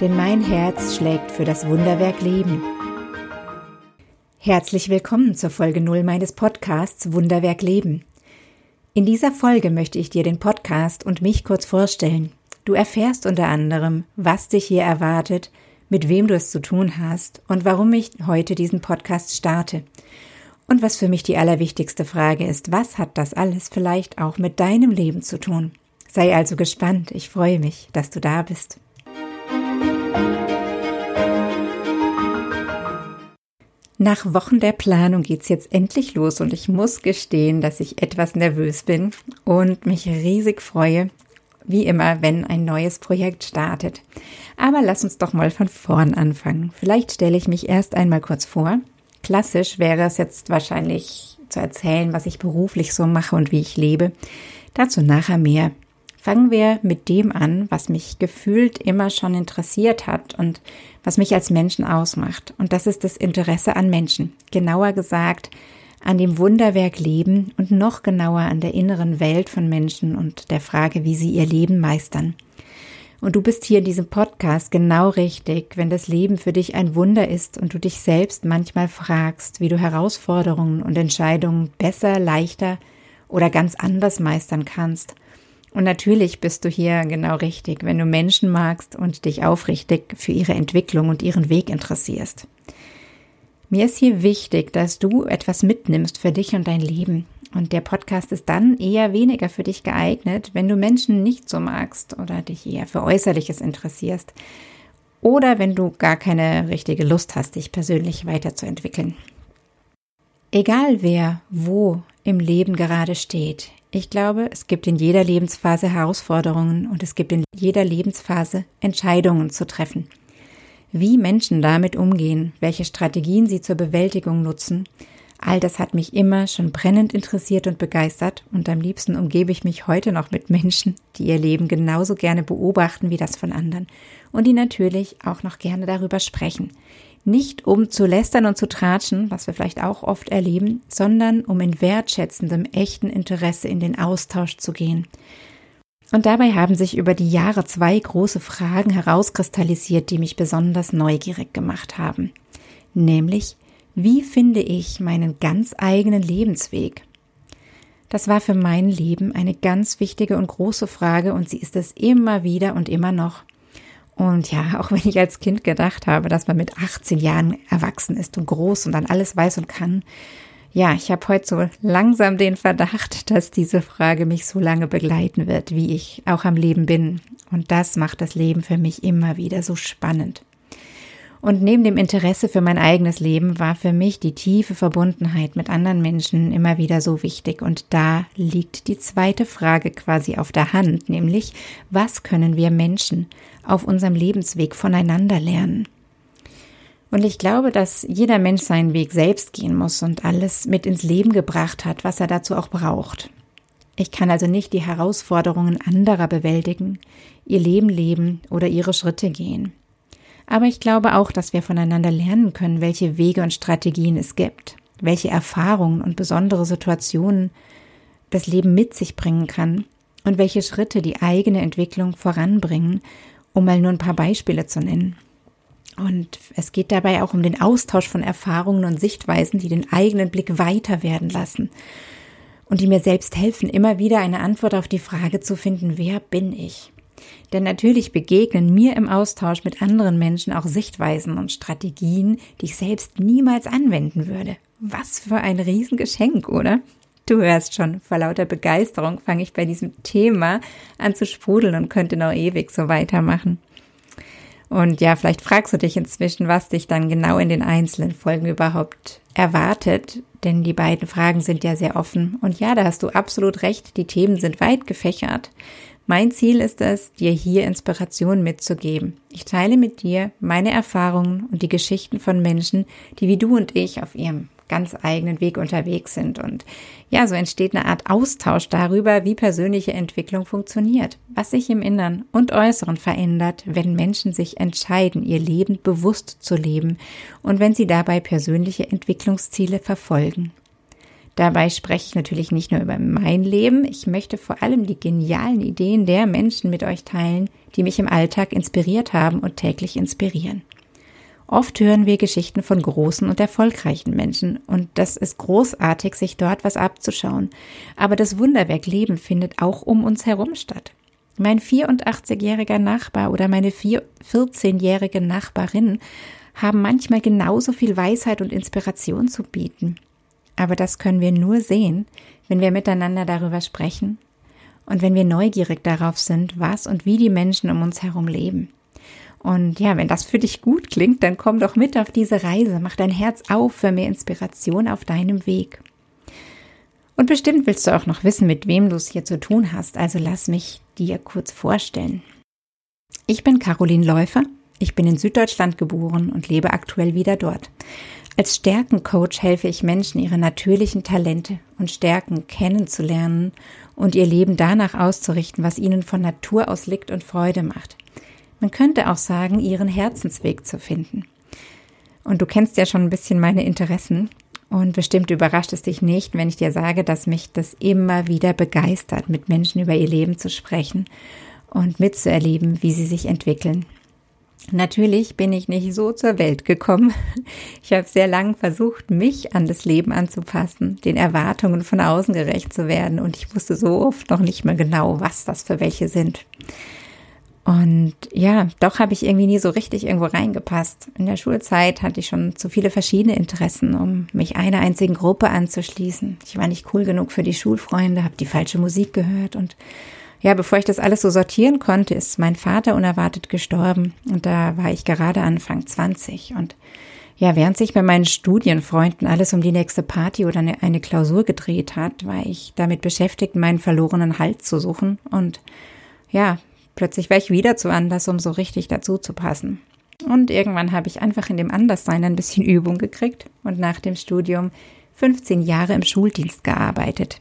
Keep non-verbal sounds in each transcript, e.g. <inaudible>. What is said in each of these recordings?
denn mein Herz schlägt für das Wunderwerk Leben. Herzlich willkommen zur Folge 0 meines Podcasts Wunderwerk Leben. In dieser Folge möchte ich dir den Podcast und mich kurz vorstellen. Du erfährst unter anderem, was dich hier erwartet, mit wem du es zu tun hast und warum ich heute diesen Podcast starte. Und was für mich die allerwichtigste Frage ist, was hat das alles vielleicht auch mit deinem Leben zu tun? Sei also gespannt, ich freue mich, dass du da bist. Nach Wochen der Planung geht's jetzt endlich los und ich muss gestehen, dass ich etwas nervös bin und mich riesig freue, wie immer, wenn ein neues Projekt startet. Aber lass uns doch mal von vorn anfangen. Vielleicht stelle ich mich erst einmal kurz vor. Klassisch wäre es jetzt wahrscheinlich zu erzählen, was ich beruflich so mache und wie ich lebe. Dazu nachher mehr. Fangen wir mit dem an, was mich gefühlt immer schon interessiert hat und was mich als Menschen ausmacht. Und das ist das Interesse an Menschen. Genauer gesagt, an dem Wunderwerk Leben und noch genauer an der inneren Welt von Menschen und der Frage, wie sie ihr Leben meistern. Und du bist hier in diesem Podcast genau richtig, wenn das Leben für dich ein Wunder ist und du dich selbst manchmal fragst, wie du Herausforderungen und Entscheidungen besser, leichter oder ganz anders meistern kannst – und natürlich bist du hier genau richtig, wenn du Menschen magst und dich aufrichtig für ihre Entwicklung und ihren Weg interessierst. Mir ist hier wichtig, dass du etwas mitnimmst für dich und dein Leben. Und der Podcast ist dann eher weniger für dich geeignet, wenn du Menschen nicht so magst oder dich eher für Äußerliches interessierst oder wenn du gar keine richtige Lust hast, dich persönlich weiterzuentwickeln. Egal wer wo im Leben gerade steht, ich glaube, es gibt in jeder Lebensphase Herausforderungen und es gibt in jeder Lebensphase Entscheidungen zu treffen. Wie Menschen damit umgehen, welche Strategien sie zur Bewältigung nutzen, all das hat mich immer schon brennend interessiert und begeistert und am liebsten umgebe ich mich heute noch mit Menschen, die ihr Leben genauso gerne beobachten wie das von anderen und die natürlich auch noch gerne darüber sprechen, nicht um zu lästern und zu tratschen, was wir vielleicht auch oft erleben, sondern um in wertschätzendem, echten Interesse in den Austausch zu gehen. Und dabei haben sich über die Jahre zwei große Fragen herauskristallisiert, die mich besonders neugierig gemacht haben. Nämlich, wie finde ich meinen ganz eigenen Lebensweg? Das war für mein Leben eine ganz wichtige und große Frage und sie ist es immer wieder und immer noch. Und ja, <laughs> auch wenn ich als Kind gedacht habe, dass man mit 18 Jahren erwachsen ist und groß und dann alles weiß und kann, ja, ich habe heute so langsam den Verdacht, dass diese Frage mich so lange begleiten wird, wie ich auch am Leben bin. Und das macht das Leben für mich immer wieder so spannend. Und neben dem Interesse für mein eigenes Leben war für mich die tiefe Verbundenheit mit anderen Menschen immer wieder so wichtig. Und da liegt die zweite Frage quasi auf der Hand, nämlich was können wir Menschen auf unserem Lebensweg voneinander lernen? Und ich glaube, dass jeder Mensch seinen Weg selbst gehen muss und alles mit ins Leben gebracht hat, was er dazu auch braucht. Ich kann also nicht die Herausforderungen anderer bewältigen, ihr Leben leben oder ihre Schritte gehen. Aber ich glaube auch, dass wir voneinander lernen können, welche Wege und Strategien es gibt, welche Erfahrungen und besondere Situationen das Leben mit sich bringen kann und welche Schritte die eigene Entwicklung voranbringen, um mal nur ein paar Beispiele zu nennen. Und es geht dabei auch um den Austausch von Erfahrungen und Sichtweisen, die den eigenen Blick weiter werden lassen und die mir selbst helfen, immer wieder eine Antwort auf die Frage zu finden, wer bin ich? Denn natürlich begegnen mir im Austausch mit anderen Menschen auch Sichtweisen und Strategien, die ich selbst niemals anwenden würde. Was für ein Riesengeschenk, oder? Du hörst schon, vor lauter Begeisterung fange ich bei diesem Thema an zu sprudeln und könnte noch ewig so weitermachen. Und ja, vielleicht fragst du dich inzwischen, was dich dann genau in den einzelnen Folgen überhaupt erwartet, denn die beiden Fragen sind ja sehr offen. Und ja, da hast du absolut recht, die Themen sind weit gefächert. Mein Ziel ist es, dir hier Inspiration mitzugeben. Ich teile mit dir meine Erfahrungen und die Geschichten von Menschen, die wie du und ich auf ihrem ganz eigenen Weg unterwegs sind. Und ja, so entsteht eine Art Austausch darüber, wie persönliche Entwicklung funktioniert, was sich im Innern und Äußeren verändert, wenn Menschen sich entscheiden, ihr Leben bewusst zu leben und wenn sie dabei persönliche Entwicklungsziele verfolgen. Dabei spreche ich natürlich nicht nur über mein Leben, ich möchte vor allem die genialen Ideen der Menschen mit euch teilen, die mich im Alltag inspiriert haben und täglich inspirieren. Oft hören wir Geschichten von großen und erfolgreichen Menschen und das ist großartig, sich dort was abzuschauen. Aber das Wunderwerk Leben findet auch um uns herum statt. Mein 84-jähriger Nachbar oder meine 14-jährige Nachbarin haben manchmal genauso viel Weisheit und Inspiration zu bieten. Aber das können wir nur sehen, wenn wir miteinander darüber sprechen und wenn wir neugierig darauf sind, was und wie die Menschen um uns herum leben. Und ja, wenn das für dich gut klingt, dann komm doch mit auf diese Reise, mach dein Herz auf für mehr Inspiration auf deinem Weg. Und bestimmt willst du auch noch wissen, mit wem du es hier zu tun hast, also lass mich dir kurz vorstellen. Ich bin Caroline Läufer, ich bin in Süddeutschland geboren und lebe aktuell wieder dort. Als Stärkencoach helfe ich Menschen, ihre natürlichen Talente und Stärken kennenzulernen und ihr Leben danach auszurichten, was ihnen von Natur aus liegt und Freude macht. Man könnte auch sagen, ihren Herzensweg zu finden. Und du kennst ja schon ein bisschen meine Interessen. Und bestimmt überrascht es dich nicht, wenn ich dir sage, dass mich das immer wieder begeistert, mit Menschen über ihr Leben zu sprechen und mitzuerleben, wie sie sich entwickeln. Natürlich bin ich nicht so zur Welt gekommen. Ich habe sehr lang versucht, mich an das Leben anzupassen, den Erwartungen von außen gerecht zu werden und ich wusste so oft noch nicht mehr genau, was das für welche sind. Und ja, doch habe ich irgendwie nie so richtig irgendwo reingepasst. In der Schulzeit hatte ich schon zu viele verschiedene Interessen, um mich einer einzigen Gruppe anzuschließen. Ich war nicht cool genug für die Schulfreunde, habe die falsche Musik gehört und ja, bevor ich das alles so sortieren konnte, ist mein Vater unerwartet gestorben und da war ich gerade Anfang 20 und ja, während sich bei meinen Studienfreunden alles um die nächste Party oder eine, eine Klausur gedreht hat, war ich damit beschäftigt, meinen verlorenen Halt zu suchen und ja, Plötzlich war ich wieder zu anders, um so richtig dazu zu passen. Und irgendwann habe ich einfach in dem Anderssein ein bisschen <laughs> Übung gekriegt und nach dem Studium 15 Jahre im Schuldienst gearbeitet.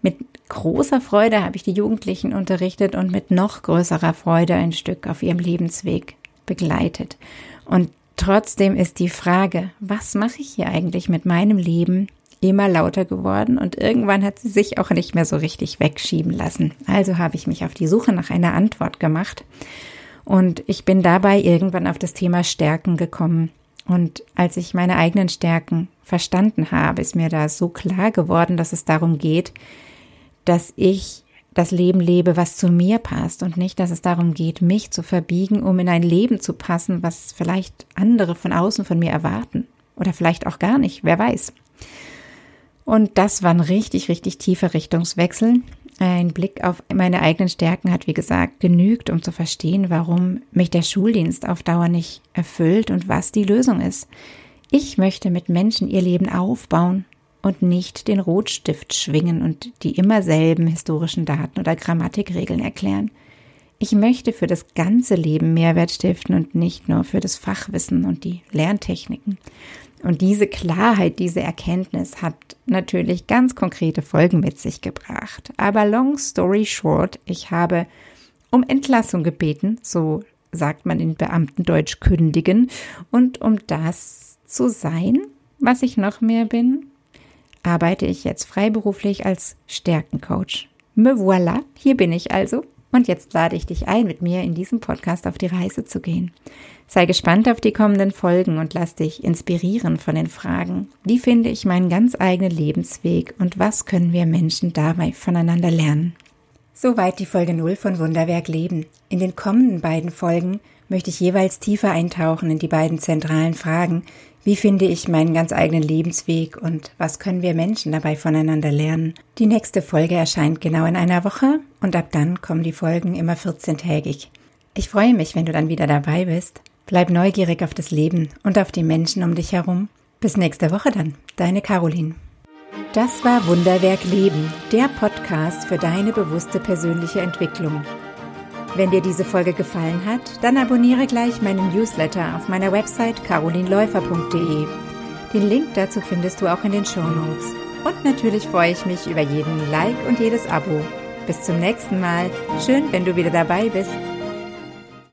Mit großer Freude habe ich die Jugendlichen unterrichtet und mit noch größerer Freude ein Stück auf ihrem Lebensweg begleitet. Und trotzdem ist die Frage, was mache ich hier eigentlich mit meinem Leben, immer lauter geworden und irgendwann hat sie sich auch nicht mehr so richtig wegschieben lassen. Also habe ich mich auf die Suche nach einer Antwort gemacht und ich bin dabei irgendwann auf das Thema Stärken gekommen. Und als ich meine eigenen Stärken verstanden habe, ist mir da so klar geworden, dass es darum geht, dass ich das Leben lebe, was zu mir passt und nicht, dass es darum geht, mich zu verbiegen, um in ein Leben zu passen, was vielleicht andere von außen von mir erwarten oder vielleicht auch gar nicht, wer weiß. Und das war ein richtig, richtig tiefer Richtungswechsel. Ein Blick auf meine eigenen Stärken hat, wie gesagt, genügt, um zu verstehen, warum mich der Schuldienst auf Dauer nicht erfüllt und was die Lösung ist. Ich möchte mit Menschen ihr Leben aufbauen und nicht den Rotstift schwingen und die immer selben historischen Daten oder Grammatikregeln erklären. Ich möchte für das ganze Leben Mehrwert stiften und nicht nur für das Fachwissen und die Lerntechniken. Und diese Klarheit, diese Erkenntnis hat natürlich ganz konkrete Folgen mit sich gebracht. Aber long story short, ich habe um Entlassung gebeten, so sagt man in Beamtendeutsch kündigen, und um das zu sein, was ich noch mehr bin, arbeite ich jetzt freiberuflich als Stärkencoach. Me voilà, hier bin ich also. Und jetzt lade ich dich ein, mit mir in diesem Podcast auf die Reise zu gehen. Sei gespannt auf die kommenden Folgen und lass dich inspirieren von den Fragen. Wie finde ich meinen ganz eigenen Lebensweg und was können wir Menschen dabei voneinander lernen? Soweit die Folge 0 von Wunderwerk Leben. In den kommenden beiden Folgen möchte ich jeweils tiefer eintauchen in die beiden zentralen Fragen. Wie finde ich meinen ganz eigenen Lebensweg und was können wir Menschen dabei voneinander lernen? Die nächste Folge erscheint genau in einer Woche und ab dann kommen die Folgen immer 14-tägig. Ich freue mich, wenn du dann wieder dabei bist. Bleib neugierig auf das Leben und auf die Menschen um dich herum. Bis nächste Woche dann, deine Caroline. Das war Wunderwerk Leben, der Podcast für deine bewusste persönliche Entwicklung. Wenn dir diese Folge gefallen hat, dann abonniere gleich meinen Newsletter auf meiner Website carolinläufer.de. Den Link dazu findest du auch in den Show Notes. Und natürlich freue ich mich über jeden Like und jedes Abo. Bis zum nächsten Mal. Schön, wenn du wieder dabei bist.